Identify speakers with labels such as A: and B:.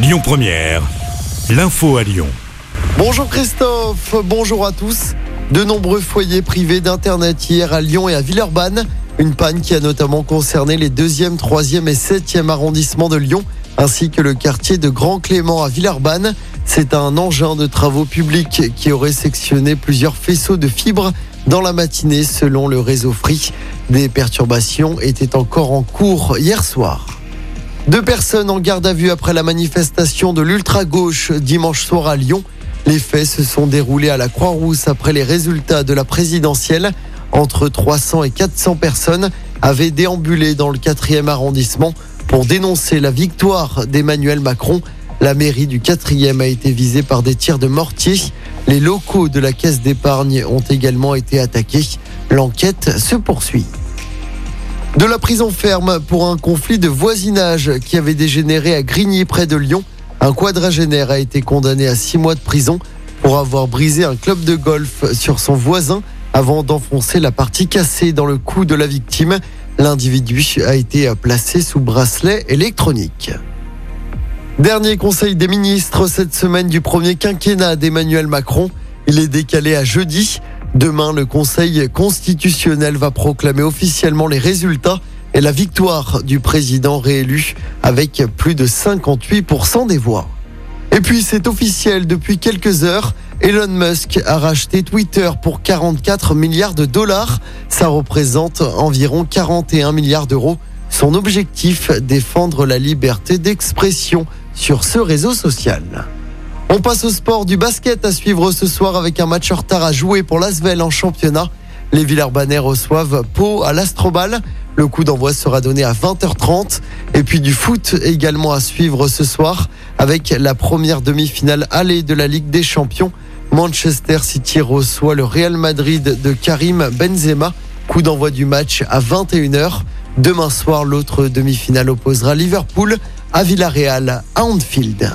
A: Lyon Première, l'info à Lyon.
B: Bonjour Christophe, bonjour à tous. De nombreux foyers privés d'Internet hier à Lyon et à Villeurbanne. Une panne qui a notamment concerné les 2e, 3e et 7e arrondissements de Lyon, ainsi que le quartier de Grand Clément à Villeurbanne. C'est un engin de travaux publics qui aurait sectionné plusieurs faisceaux de fibres dans la matinée selon le réseau Free. Des perturbations étaient encore en cours hier soir. Deux personnes en garde à vue après la manifestation de l'ultra-gauche dimanche soir à Lyon. Les faits se sont déroulés à la Croix-Rousse après les résultats de la présidentielle. Entre 300 et 400 personnes avaient déambulé dans le 4e arrondissement pour dénoncer la victoire d'Emmanuel Macron. La mairie du 4e a été visée par des tirs de mortier. Les locaux de la caisse d'épargne ont également été attaqués. L'enquête se poursuit. De la prison ferme pour un conflit de voisinage qui avait dégénéré à Grigny près de Lyon. Un quadragénaire a été condamné à six mois de prison pour avoir brisé un club de golf sur son voisin avant d'enfoncer la partie cassée dans le cou de la victime. L'individu a été placé sous bracelet électronique. Dernier conseil des ministres cette semaine du premier quinquennat d'Emmanuel Macron. Il est décalé à jeudi. Demain, le Conseil constitutionnel va proclamer officiellement les résultats et la victoire du président réélu avec plus de 58% des voix. Et puis c'est officiel depuis quelques heures, Elon Musk a racheté Twitter pour 44 milliards de dollars. Ça représente environ 41 milliards d'euros. Son objectif, défendre la liberté d'expression sur ce réseau social. On passe au sport du basket à suivre ce soir avec un match en retard à jouer pour l'Asvel en championnat. Les Villers-Banais reçoivent Pau à l'Astrobal. Le coup d'envoi sera donné à 20h30. Et puis du foot également à suivre ce soir avec la première demi-finale allée de la Ligue des Champions. Manchester City reçoit le Real Madrid de Karim Benzema. Coup d'envoi du match à 21h. Demain soir, l'autre demi-finale opposera Liverpool à Villarreal à Anfield.